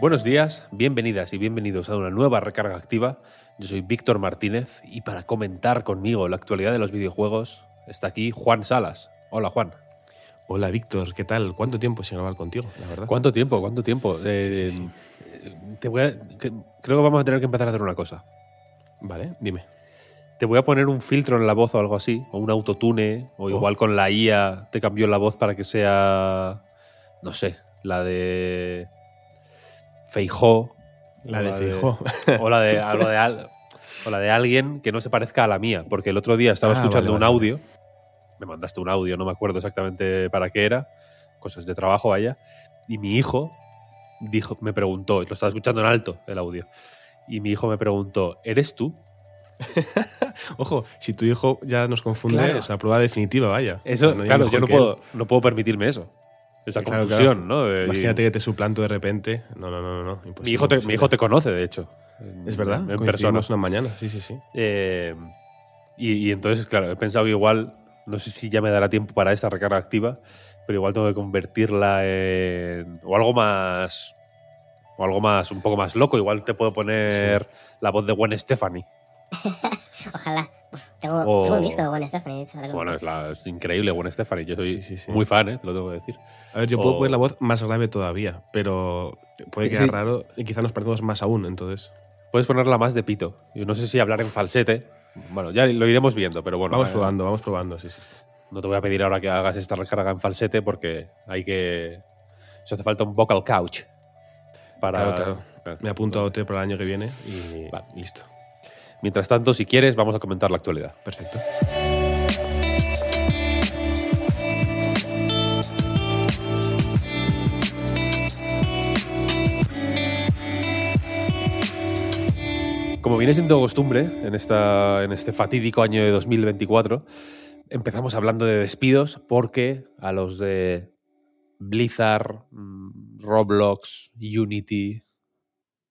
Buenos días, bienvenidas y bienvenidos a una nueva recarga activa. Yo soy Víctor Martínez y para comentar conmigo la actualidad de los videojuegos está aquí Juan Salas. Hola Juan. Hola Víctor, ¿qué tal? ¿Cuánto tiempo sin hablar contigo, la verdad? ¿Cuánto tiempo? ¿Cuánto tiempo? Eh, Sí, sí, te voy a- que- creo que vamos a tener que empezar a hacer una cosa. Vale, dime. Te voy a poner un filtro en la voz o algo así, o un autotune, o igual con la IA te cambió la voz para que sea, no sé, la de Feijó. La de Feijó. O la de, o la de, al- o la de alguien que no se parezca a la mía, porque el otro día estaba Ah, escuchando vale, un vale. audio, me mandaste un audio, no me acuerdo exactamente para qué era, cosas de trabajo vaya, y mi hijo dijo, me preguntó, lo estaba escuchando en alto el audio, y mi hijo me preguntó, ¿eres tú? Ojo, si tu hijo ya nos confunde, Claro. o sea, prueba definitiva, vaya. Eso, No claro, yo no puedo, no puedo permitirme eso. Esa Claro, confusión, claro. ¿no? Y Imagínate que te suplanto de repente. No, no, no, no. no, imposible, mi, hijo te, mi hijo te conoce, de hecho. Es verdad, En, persona. una mañana, sí, sí, sí. Eh, y, y entonces, claro, he pensado que igual, no sé si ya me dará tiempo para esta recarga activa, pero igual tengo que convertirla en. o algo más. o algo más, un poco más loco. Igual te puedo poner la voz de Gwen Stephanie. Ojalá. Tengo, O- tengo un disco de Gwen Stephanie, de hecho. Bueno, es, la- es increíble Gwen Stephanie. Yo soy Sí, sí, sí. muy fan, ¿eh? te lo tengo que decir. A ver, yo puedo poner la voz más grave todavía, pero puede quedar sí. raro y quizá nos perdemos más aún, entonces. Puedes ponerla más de pito. Yo no sé si hablar en falsete. Bueno, ya lo iremos viendo, pero bueno. vamos eh, probando, vamos probando, sí, sí. No te voy a pedir ahora que hagas esta recarga en falsete porque hay que. Eso hace falta un vocal couch. Para, Claro, claro. Me apunto a OT para el año que viene y Vale. listo. Mientras tanto, si quieres, vamos a comentar la actualidad. Perfecto. Como viene siendo costumbre en, esta, en este fatídico año de 2024, empezamos hablando de despidos porque a los de Blizzard, mm, Roblox, Unity,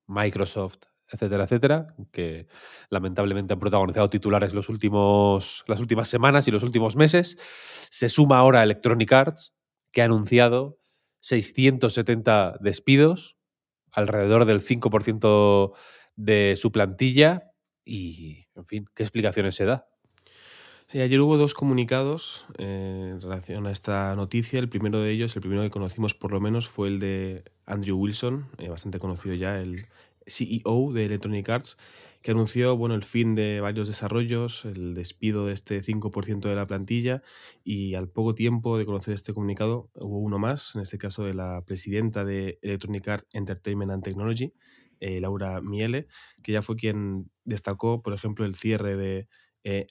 Microsoft, etcétera, etcétera, que lamentablemente han protagonizado titulares los últimos, las últimas semanas y los últimos meses, se suma ahora Electronic Arts, que ha anunciado 670 despidos, alrededor del 5% de su plantilla y, en fin, ¿qué explicaciones se da? Ayer hubo dos comunicados eh, en relación a esta noticia. El primero de ellos, el primero que conocimos por lo menos, fue el de Andrew Wilson, eh, bastante conocido ya, el CEO de Electronic Arts, que anunció bueno, el fin de varios desarrollos, el despido de este 5% de la plantilla y al poco tiempo de conocer este comunicado hubo uno más, en este caso de la presidenta de Electronic Arts Entertainment and Technology, eh, Laura Miele, que ya fue quien destacó, por ejemplo, el cierre de eh,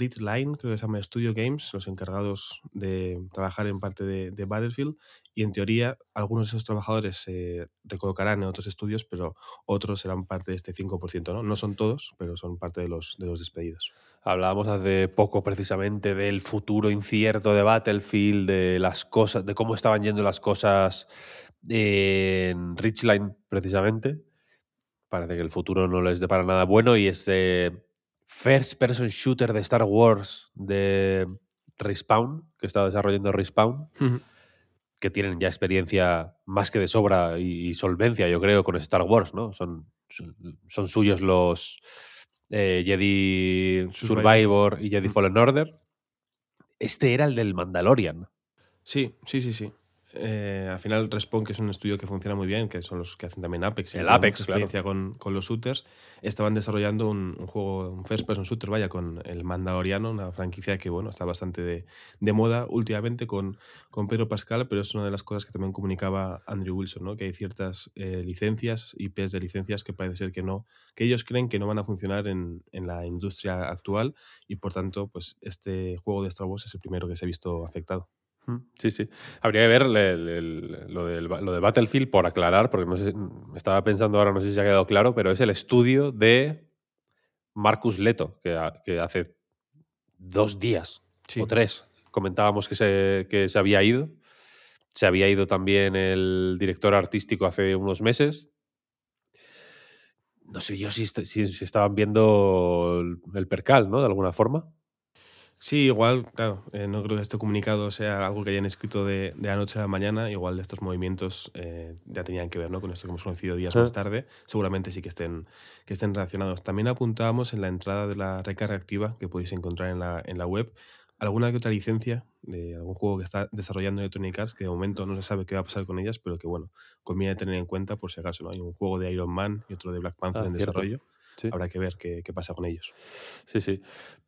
Line, creo que se llama Studio Games, los encargados de trabajar en parte de, Battlefield, y en teoría algunos de esos trabajadores se recolocarán en otros estudios, pero otros serán parte de este 5%, ¿no? No son todos, pero son parte de los, de los despedidos. Hablábamos hace poco precisamente del futuro incierto de Battlefield, de las cosas, de cómo estaban yendo las cosas en Richline, precisamente. Parece que el futuro no les depara nada bueno y este first person shooter de Star Wars de Respawn, que está desarrollando Respawn, que tienen ya experiencia más que de sobra y, solvencia, yo creo, con Star Wars, ¿no? Son, son, suyos los eh, Jedi Survivor. Survivor y Jedi. Fallen Order. Este era el del Mandalorian. Sí, sí, sí, sí. Eh, al final Respawn, que es un estudio que funciona muy bien, que son los que hacen también Apex, y El Apex, experiencia con, con los shooters, estaban desarrollando un, un juego, un first person shooter, vaya, con el Mandaloriano, una franquicia que bueno, está bastante de, de moda últimamente con, con Pedro Pascal, pero es una de las cosas que también comunicaba Andrew Wilson, ¿no? que hay ciertas eh, licencias, IPs de licencias que parece ser que no, que ellos creen que no van a funcionar en, en la industria actual y por tanto, pues este juego de Star Wars es el primero que se ha visto afectado. Sí, sí. Habría que ver lo, del, lo de Battlefield por aclarar, porque no sé, estaba pensando ahora, no sé si se ha quedado claro, pero es el estudio de Marcus Leto, que, ha- que hace dos días Sí. o tres comentábamos que se, que se había ido. Se había ido también el director artístico hace unos meses. No sé yo si, si- si estaban viendo el, el percal, ¿no? De alguna forma. Sí, igual, claro, eh, no creo que este comunicado sea algo que hayan escrito de, de anoche a la mañana, igual estos movimientos eh, ya tenían que ver ¿no? con esto que hemos conocido días Ah. más tarde, seguramente sí que estén, que estén relacionados. También apuntábamos en la entrada de la recarga activa que podéis encontrar en la, en la web alguna que otra licencia de algún juego que está desarrollando Electronic Arts que de momento no se sabe qué va a pasar con ellas, pero que bueno, conviene tener en cuenta por si acaso, ¿no? Hay un juego de Iron Man y otro de Black Panther Ah, en cierto. desarrollo, Sí. habrá que ver qué, qué pasa con ellos. Sí, sí.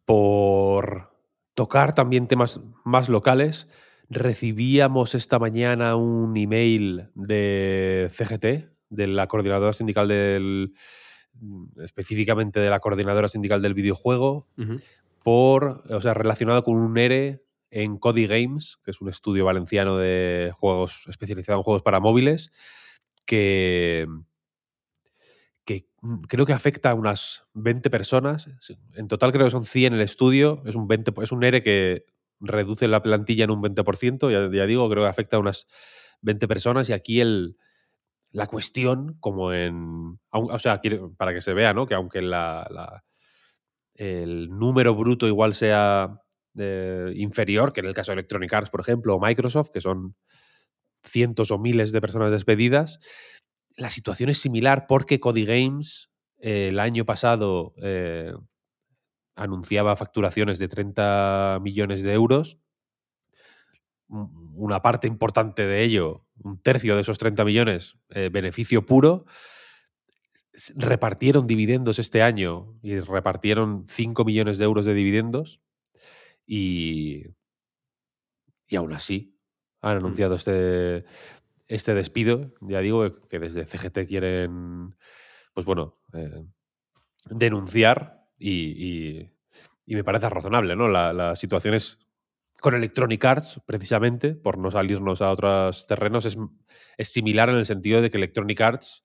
Por tocar también temas más locales, recibíamos esta mañana un email de CGT, de la coordinadora sindical del. específicamente de la coordinadora sindical del videojuego, por. o sea, relacionado con un ERE en Cody Games, que es un estudio valenciano de juegos especializado en juegos para móviles, que creo que afecta a unas 20 personas. En total creo que son 100 en el estudio. Es un, 20, es un ERE que reduce la plantilla en un 20%. Ya, ya digo, creo que afecta a unas 20 personas. Y aquí el, la cuestión, como en... O sea, para que se vea, ¿no? Que aunque la, la- el número bruto igual sea eh, inferior, que en el caso de Electronic Arts, por ejemplo, o Microsoft, que son cientos o miles de personas despedidas, la situación es similar porque Cody Games eh, el año pasado eh, anunciaba facturaciones de 30 millones de euros. Un- Una parte importante de ello, un tercio de esos 30 millones, eh, beneficio puro. Repartieron dividendos este año y repartieron 5 millones de euros de dividendos. Y, y aún así han anunciado este, este despido. Ya digo que desde CGT quieren, pues bueno, eh, denunciar y, y- y me parece razonable, ¿no? La, la situación es con Electronic Arts, precisamente, por no salirnos a otros terrenos, es, es similar en el sentido de que Electronic Arts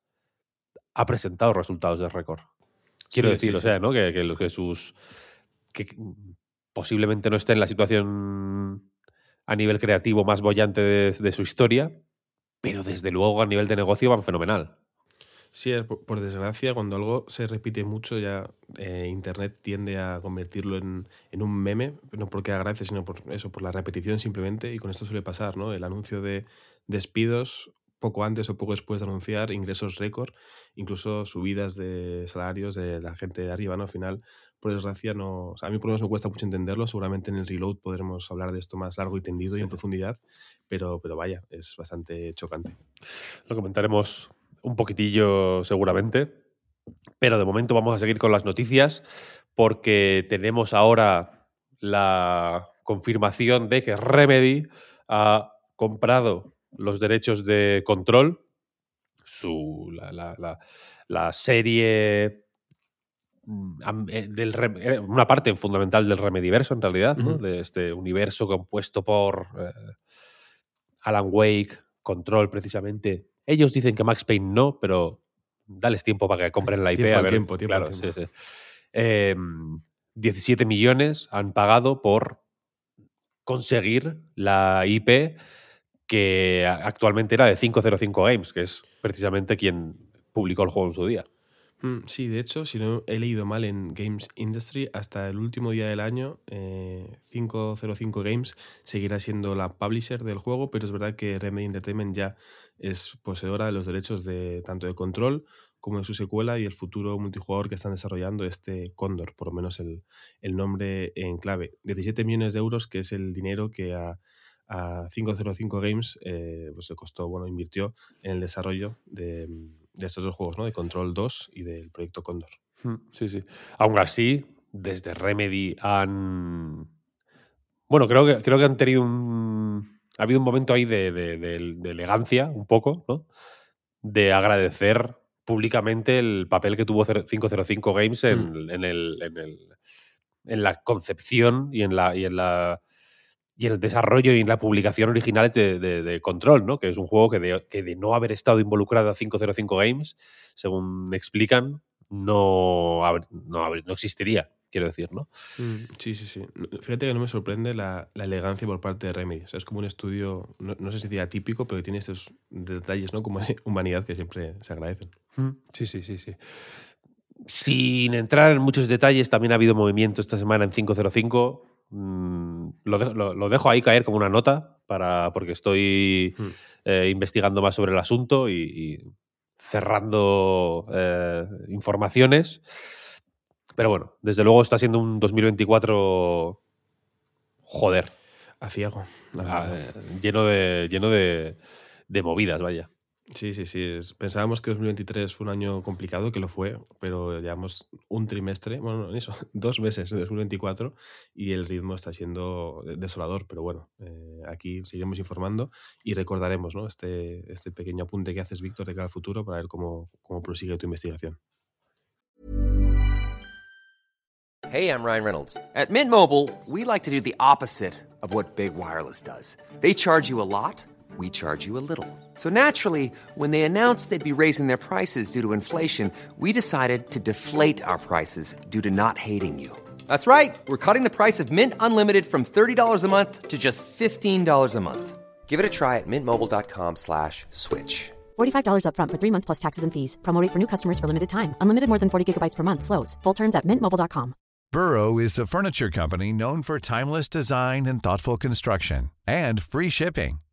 ha presentado resultados de récord. Quiero Sí, decir, sí, o sea, ¿no? Que, que, que sus. que posiblemente no esté en la situación a nivel creativo más bollante de, de su historia, pero desde luego a nivel de negocio van fenomenal. Sí, por, por desgracia, cuando algo se repite mucho, ya eh, Internet tiende a convertirlo en, en un meme, no porque gracia, sino por eso, por la repetición simplemente, y con esto suele pasar, ¿no? El anuncio de despidos poco antes o poco después de anunciar ingresos récord, incluso subidas de salarios de la gente de arriba, ¿no? Al final, por desgracia, no. o sea, a mí por lo menos me cuesta mucho entenderlo. Seguramente en el reload podremos hablar de esto más largo y tendido y en profundidad, pero, pero vaya, es bastante chocante. Lo comentaremos un poquitillo seguramente, pero de momento vamos a seguir con las noticias porque tenemos ahora la confirmación de que Remedy ha comprado los derechos de control, su, la, la- la- la serie del Rem- eh, una parte fundamental del Remediverso en realidad, de este universo compuesto por eh, Alan Wake, Control precisamente. Ellos dicen que Max Payne no, pero dales tiempo para que compren la IP. Tiempo a al ver. tiempo, Claro, tiempo. sí, sí. Em, 17 millones han pagado por conseguir la IP que actualmente era de 505 Games, que es precisamente quien publicó el juego en su día. Mm, Sí, de hecho, si no he leído mal en Games Industry, hasta el último día del año, eh, 505 Games seguirá siendo la publisher del juego, pero es verdad que Remedy Entertainment ya es poseedora de los derechos de tanto de Control como de su secuela y el futuro multijugador que están desarrollando, este Condor, por lo menos el, el nombre en clave. 17 millones de euros, que es el dinero que ha, a 505 Games eh, pues le costó, bueno, invirtió en el desarrollo de, de estos dos juegos, ¿no? De Control 2 y del proyecto Condor. Mm, Sí, sí. Aún así, desde Remedy han. Bueno, creo que, creo que han tenido un. Ha habido un momento ahí de, de- de- de elegancia, un poco, ¿no? De agradecer públicamente el papel que tuvo 505 Games en, en el, en, el- en la concepción y en la. Y en la y el desarrollo y en la publicación originales de, de- de Control, ¿no? Que es un juego que de, que de no haber estado involucrado a 505 Games, según me explican, no, no, no existiría, quiero decir, ¿no? Sí, sí, sí. No- Fíjate que no me sorprende la, la elegancia por parte de Remedy. O sea, es como un estudio, no, no sé si diría típico, pero que tiene estos detalles, ¿no? Como de humanidad que siempre se agradecen. Sí, sí, sí, sí. Sin entrar en muchos detalles, también ha habido movimiento esta semana en 505. Mm, lo, de- lo- lo dejo ahí caer como una nota para, porque estoy Hmm. eh, investigando más sobre el asunto y, y cerrando eh, informaciones. Pero bueno, desde luego está siendo un 2024 joder, A ciego, la ah, eh, lleno de lleno de, de movidas, vaya. Sí, sí, sí. pensábamos que 2023 fue un año complicado, que lo fue, pero llevamos un trimestre, bueno, no, eso, dos meses de 2024 y el ritmo está siendo desolador, pero bueno, eh, aquí seguiremos informando y recordaremos ¿no? este, este pequeño apunte que haces, Víctor, de cara al futuro para ver cómo, cómo prosigue tu investigación. Hey, I'm Ryan Reynolds. At Mint Mobile, we like to do the opposite of what Big Wireless does. They charge you a lot, we charge you a little. So naturally, when they announced they'd be raising their prices due to inflation, we decided to deflate our prices due to not hating you. That's right. We're cutting the price of Mint Unlimited from $30 a month to just $15 a month. Give it a try at mintmobile.com slash switch. $45 upfront for three months plus taxes and fees. Promo rate for new customers for limited time. Unlimited more than 40 gigabytes per month. Slows. Full terms at mintmobile.com. Burrow is a furniture company known for timeless design and thoughtful construction and free shipping,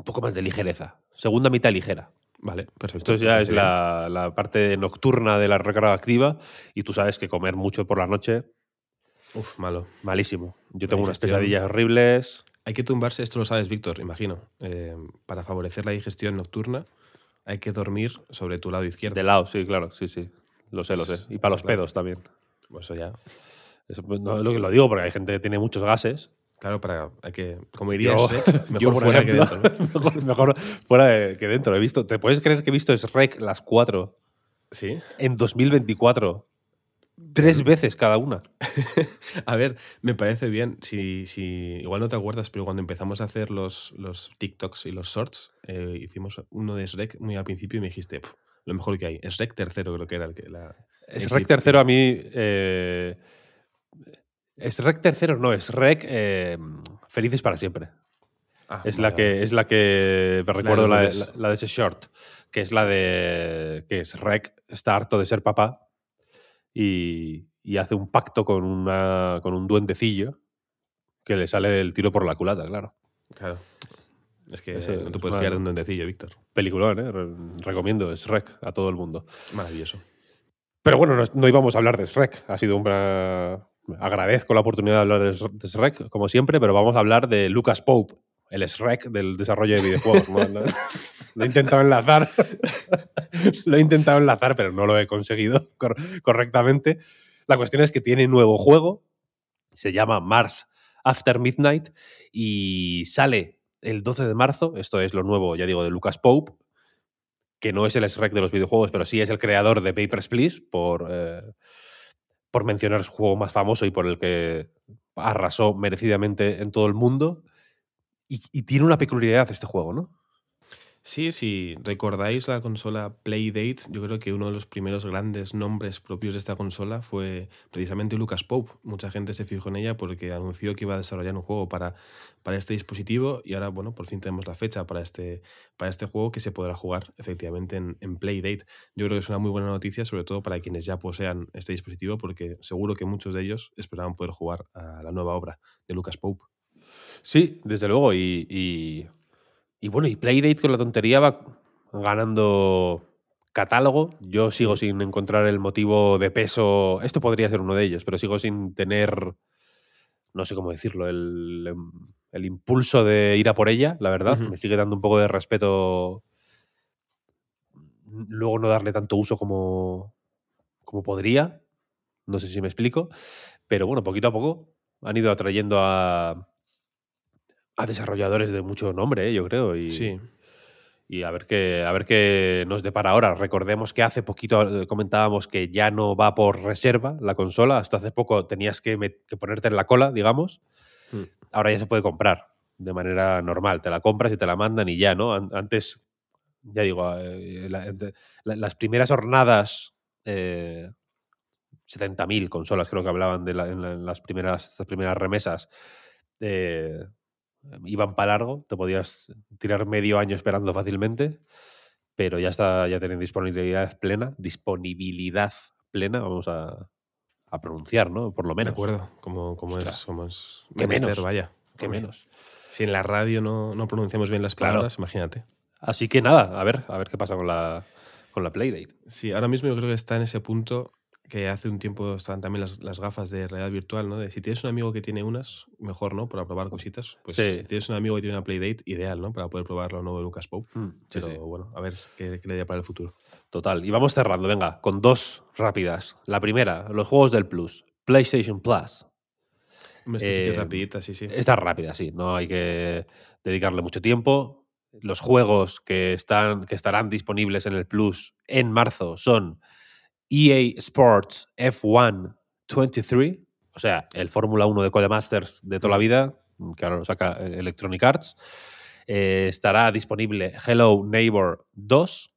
un poco más de ligereza. Segunda mitad ligera. Vale, perfecto. Esto ya me es la, la parte nocturna de la recarga activa y tú sabes que comer mucho por la noche. Uf, malo. malísimo. Yo tengo unas pesadillas horribles. Hay que tumbarse, esto lo sabes, Víctor, imagino. eh, para favorecer la digestión nocturna, hay que dormir sobre tu lado izquierdo. De lado, sí, claro, sí, sí. Lo sé, lo sé. Y para los claro. pedos también. Pues Eso ya. Eso, pues, no, lo, lo digo porque hay gente que tiene muchos gases. Claro, para. Hay que. Como diría Yo, Shrek, mejor yo, fuera que dentro. ¿no? mejor, mejor fuera de- que dentro. He visto, ¿Te puedes creer que he visto Shrek las cuatro Sí. en 2024? Tres veces cada una. A ver, me parece bien. Si, si igual no te acuerdas, pero cuando empezamos a hacer los, los TikToks y los shorts, eh, hicimos uno de Shrek muy al principio y me dijiste, "Pf, lo mejor que hay. Shrek tercero, creo que era el que. La, el Shrek clip. tercero a mí. Eh, Shrek tercero no, es Shrek eh, Felices para siempre. Ah, Es vale, la que, vale. es la que me recuerdo, la, de- la- la de ese short, que es la de que es Rek está harto de ser papá y, y hace un pacto con, una, con un duendecillo que le sale el tiro por la culata, claro. Claro. Es que no te puedes fiar de un duendecillo, Víctor. Peliculón, ¿eh? Re- recomiendo Shrek a todo el mundo. Maravilloso. Pero bueno, no, no íbamos a hablar de Shrek. Ha sido una... Agradezco la oportunidad de hablar de Shrek, como siempre, pero vamos a hablar de Lucas Pope, el Shrek del desarrollo de videojuegos. Lo, he intentado enlazar. lo he intentado enlazar, pero no lo he conseguido cor- correctamente. La cuestión es que tiene nuevo juego. Se llama Mars After Midnight y sale el 12 de marzo. Esto es lo nuevo, ya digo, de Lucas Pope, que no es el Shrek de los videojuegos, pero sí es el creador de Papers, Please, por, eh, por mencionar su juego más famoso y por el que arrasó merecidamente en todo el mundo. Y, y tiene una peculiaridad este juego, ¿no? Sí, si recordáis la consola Playdate, yo creo que uno de los primeros grandes nombres propios de esta consola fue precisamente Lucas Pope. Mucha gente se fijó en ella porque anunció que iba a desarrollar un juego para, para este dispositivo y ahora, bueno, por fin tenemos la fecha para este, para este juego que se podrá jugar efectivamente en, Playdate. Yo creo que es una muy buena noticia, sobre todo para quienes ya posean este dispositivo, porque seguro que muchos de ellos esperaban poder jugar a la nueva obra de Lucas Pope. Sí, desde luego. Y, y bueno, y Playdate con la tontería va ganando catálogo. Yo sigo sin encontrar el motivo de peso. Esto podría ser uno de ellos, pero sigo sin tener, no sé cómo decirlo, el, el impulso de ir a por ella, la verdad. Me sigue dando un poco de respeto luego no darle tanto uso como, como podría. No sé si me explico. Pero bueno, poquito a poco han ido atrayendo a, a desarrolladores de mucho nombre, ¿eh? yo creo. Y, Sí. y a ver qué a ver qué nos depara ahora. Recordemos que hace poquito eh, comentábamos que ya no va por reserva la consola. Hasta hace poco tenías que, que ponerte en la cola, digamos. Mm. Ahora ya se puede comprar de manera normal. Te la compras y te la mandan y ya, ¿no? An- Antes, ya digo, eh, la- de- la- las primeras hornadas, eh, 70.000 consolas creo que hablaban de la- en, la- en las, primeras, primeras remesas. eh, iban para largo, te podías tirar medio año esperando fácilmente, pero ya está, ya tienen disponibilidad plena, disponibilidad plena, vamos a, a pronunciar, ¿no? Por lo De menos. acuerdo, como, como es, como es Qué menester, menos, vaya. Que menos. Si en la radio no, no pronunciamos bien las Claro. palabras, imagínate. Así que nada, a ver, a ver qué pasa con la, con la Playdate. Sí, ahora mismo yo creo que está en ese punto que hace un tiempo estaban también las, las gafas de realidad virtual, ¿no? De si tienes un amigo que tiene unas, mejor, ¿no? Para probar cositas. Pues Sí. si tienes un amigo que tiene una Playdate, ideal, ¿no? Para poder probar lo nuevo de Lucas Pope. Mm, Pero sí. bueno, a ver qué, qué le da para el futuro. Total. Y vamos cerrando, venga, con dos rápidas. La primera, los juegos del Plus. PlayStation Plus. Esta sí que es Eh, rapidita, sí, sí. Esta es rápida, sí. No hay que dedicarle mucho tiempo. Los juegos que, están, que estarán disponibles en el Plus en marzo son EA Sports F1 23, o sea, el Fórmula 1 de Codemasters de toda la vida, que ahora lo saca eh, Electronic Arts. Eh, estará disponible Hello Neighbor 2,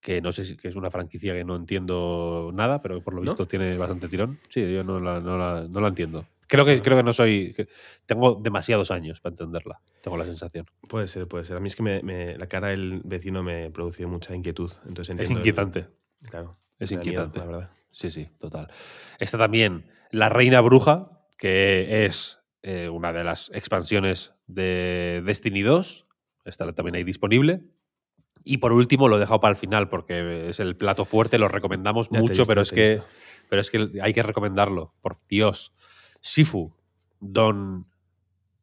que no sé si que es una franquicia que no entiendo nada, pero por lo ¿No? visto tiene bastante tirón. Sí, yo no la, no la- no la entiendo. Creo que, creo que no soy. que tengo demasiados años para entenderla. Tengo la sensación. Puede ser, puede ser. A mí es que me, me- la cara del vecino me produce mucha inquietud. Entonces Es entiendo el- inquietante. Claro. Es miedo, inquietante. la verdad. Sí, sí, total. Está también La Reina Bruja, que es eh, una de las expansiones de Destiny 2. Está también ahí disponible. Y por último, lo he dejado para el final porque es el plato fuerte, lo recomendamos Ya mucho, visto, pero, es que, pero es que hay que recomendarlo, por Dios. Sifu, Don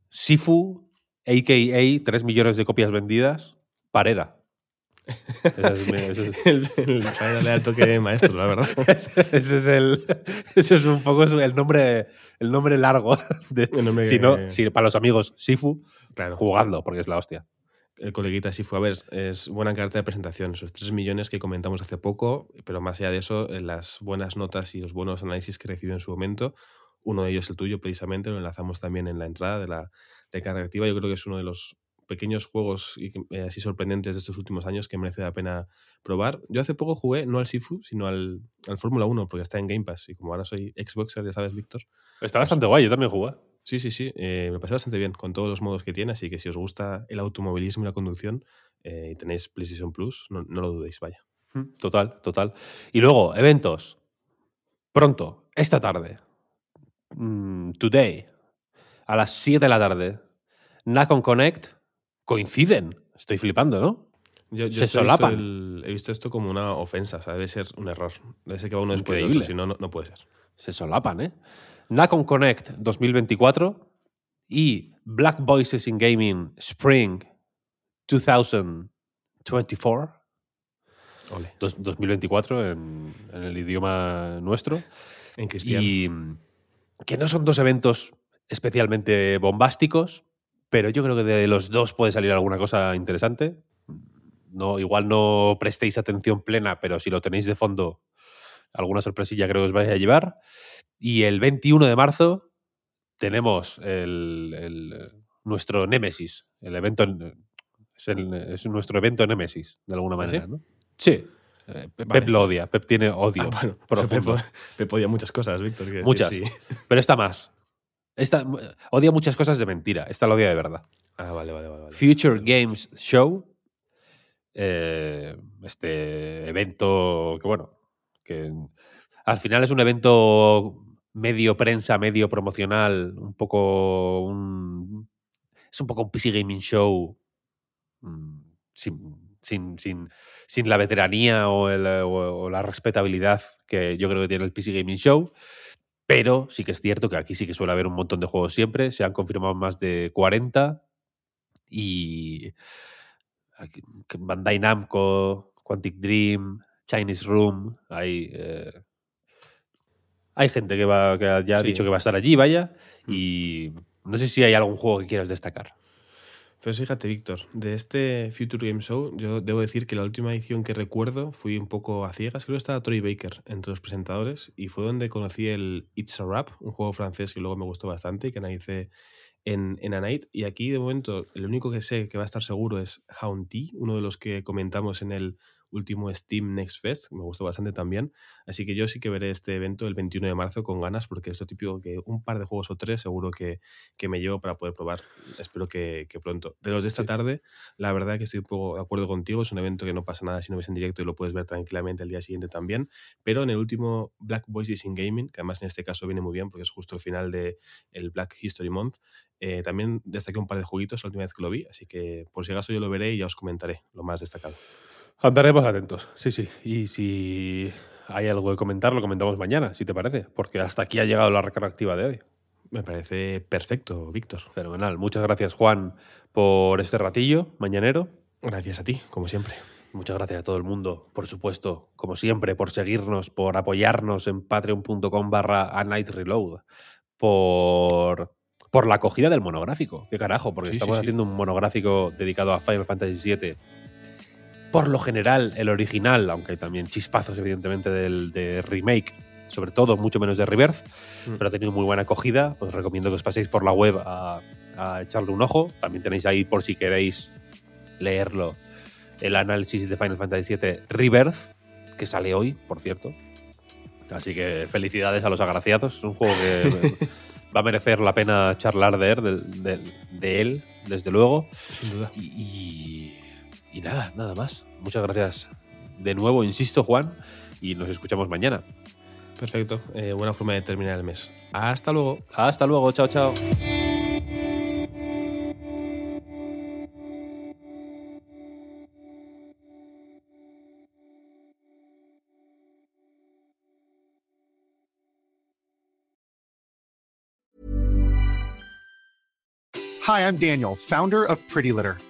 Sifu, a.k.a. 3 millones de copias vendidas, Parera. Ese es mi- ese es- el, el el toque de maestro, la verdad. ese es el ese es un poco el nombre el nombre largo de- nombre si que- no si para los amigos Sifu Claro. jugadlo porque es la hostia El coleguita sí fue. A ver, es buena carta de presentación. Esos 3 millones que comentamos hace poco, pero más allá de eso, las buenas notas y los buenos análisis que recibió en su momento, uno de ellos el tuyo precisamente, lo enlazamos también en la entrada de la de carga activa. Yo creo que es uno de los pequeños juegos y eh, así sorprendentes de estos últimos años que merece la pena probar. Yo hace poco jugué no al Sifu, sino al, al Fórmula 1, porque está en Game Pass. Y como ahora soy Xboxer, ya sabes, Víctor, está bastante guay yo también jugué Sí, sí, sí. eh, me pasé bastante bien con todos los modos que tiene, así que si os gusta el automovilismo y la conducción eh, y tenéis PlayStation Plus, no, no lo dudéis, vaya. total total y luego eventos pronto esta tarde mm, today a las 7 de la tarde Nacon Connect coinciden estoy flipando ¿no? Yo, yo Se esto he, visto solapan. el- he visto esto como una ofensa, o sea, debe ser un error. Debe ser que va uno después Increíble. otro, si no, no, no puede ser. se solapan, ¿eh? Nacon Connect 2024 y Black Voices in Gaming Spring 2024. Ole. dos- 2024 en, en el idioma nuestro. En cristiano. Y mm, que no son dos eventos especialmente bombásticos, pero yo creo que de los dos puede salir alguna cosa interesante. No, igual no prestéis atención plena, pero si lo tenéis de fondo, alguna sorpresilla creo que os vais a llevar. Y el 21 de marzo tenemos el, el, nuestro Némesis, el evento, en- Es, el- es nuestro evento Nemesis, de alguna ¿Ah, manera, sí? ¿no? Sí. Eh, Pep Vale. lo odia. Pep tiene odio Ah, bueno, profundo. Pepo odia muchas cosas, Víctor. decir, Muchas. sí. Pero esta más. Esta odia muchas cosas de mentira. Esta la odia de verdad. Ah, vale, vale, vale. vale. Future Games Show. eh, este evento que, bueno, que al final es un evento medio prensa, medio promocional, un poco un, es un poco un PC Gaming Show mm, sin, sin, sin, sin la veteranía o, el- o- o la respetabilidad que yo creo que tiene el PC Gaming Show. Pero sí que es cierto que aquí sí que suele haber un montón de juegos siempre. Se han confirmado más de 40. Y Bandai Namco, Quantic Dream, Chinese Room, hay, eh, hay gente que, va, que ya ha Sí. dicho que va a estar allí, vaya. Mm. Y no sé si hay algún juego que quieras destacar. Pues fíjate, Víctor, de este Future Game Show, yo debo decir que la última edición que recuerdo fui un poco a ciegas. Creo que estaba Troy Baker entre los presentadores y fue donde conocí el It's a Rap, un juego francés que luego me gustó bastante y que analicé en, en A Night. Y aquí, de momento, el único que sé que va a estar seguro es Haunty, uno de los que comentamos en el último Steam Next Fest, me gustó bastante también. Así que yo sí que veré este evento el 21 de marzo con ganas, porque es lo típico que un par de juegos o tres seguro que, que me llevo para poder probar. Espero que, que pronto. De los de esta Sí. tarde, la verdad que estoy un poco de acuerdo contigo. Es un evento que no pasa nada si no ves en directo y lo puedes ver tranquilamente el día siguiente también. Pero en el último Black Voices in Gaming, que además en este caso viene muy bien porque es justo el final del el Black History Month, eh, también destaqué un par de jueguitos la última vez que lo vi. Así que por si acaso yo lo veré y ya os comentaré lo más destacado. Andaremos atentos, sí, sí. Y si hay algo que comentar, lo comentamos mañana, si te parece. Porque hasta aquí ha llegado la recarga activa de hoy. Me parece perfecto, Víctor. Fenomenal. Muchas gracias, Juan, por este ratillo mañanero. Gracias a ti, como siempre. Muchas gracias a todo el mundo, por supuesto, como siempre, por seguirnos, por apoyarnos en patreon.com barra a night reload, por, por la acogida del monográfico. Qué carajo, porque Sí, sí, estamos sí. haciendo un monográfico dedicado a Final Fantasy VII. Por lo general, el original, aunque hay también chispazos, evidentemente, del de remake, sobre todo, mucho menos de Rebirth, Mm. pero ha tenido muy buena acogida. Os recomiendo que os paséis por la web a, a echarle un ojo. También tenéis ahí, por si queréis leerlo, el análisis de Final Fantasy VII Rebirth, que sale hoy, por cierto. Así que felicidades a los agraciados. Es un juego que va a merecer la pena charlar de él, de, de- de él, desde luego. Sin duda. Y, y- y nada, nada más. Muchas gracias de nuevo, insisto, Juan, y nos escuchamos mañana. Perfecto. Eh, buena forma de terminar el mes. Hasta luego. Hasta luego, chao, chao. Hi, I'm Daniel, founder of Pretty Litter.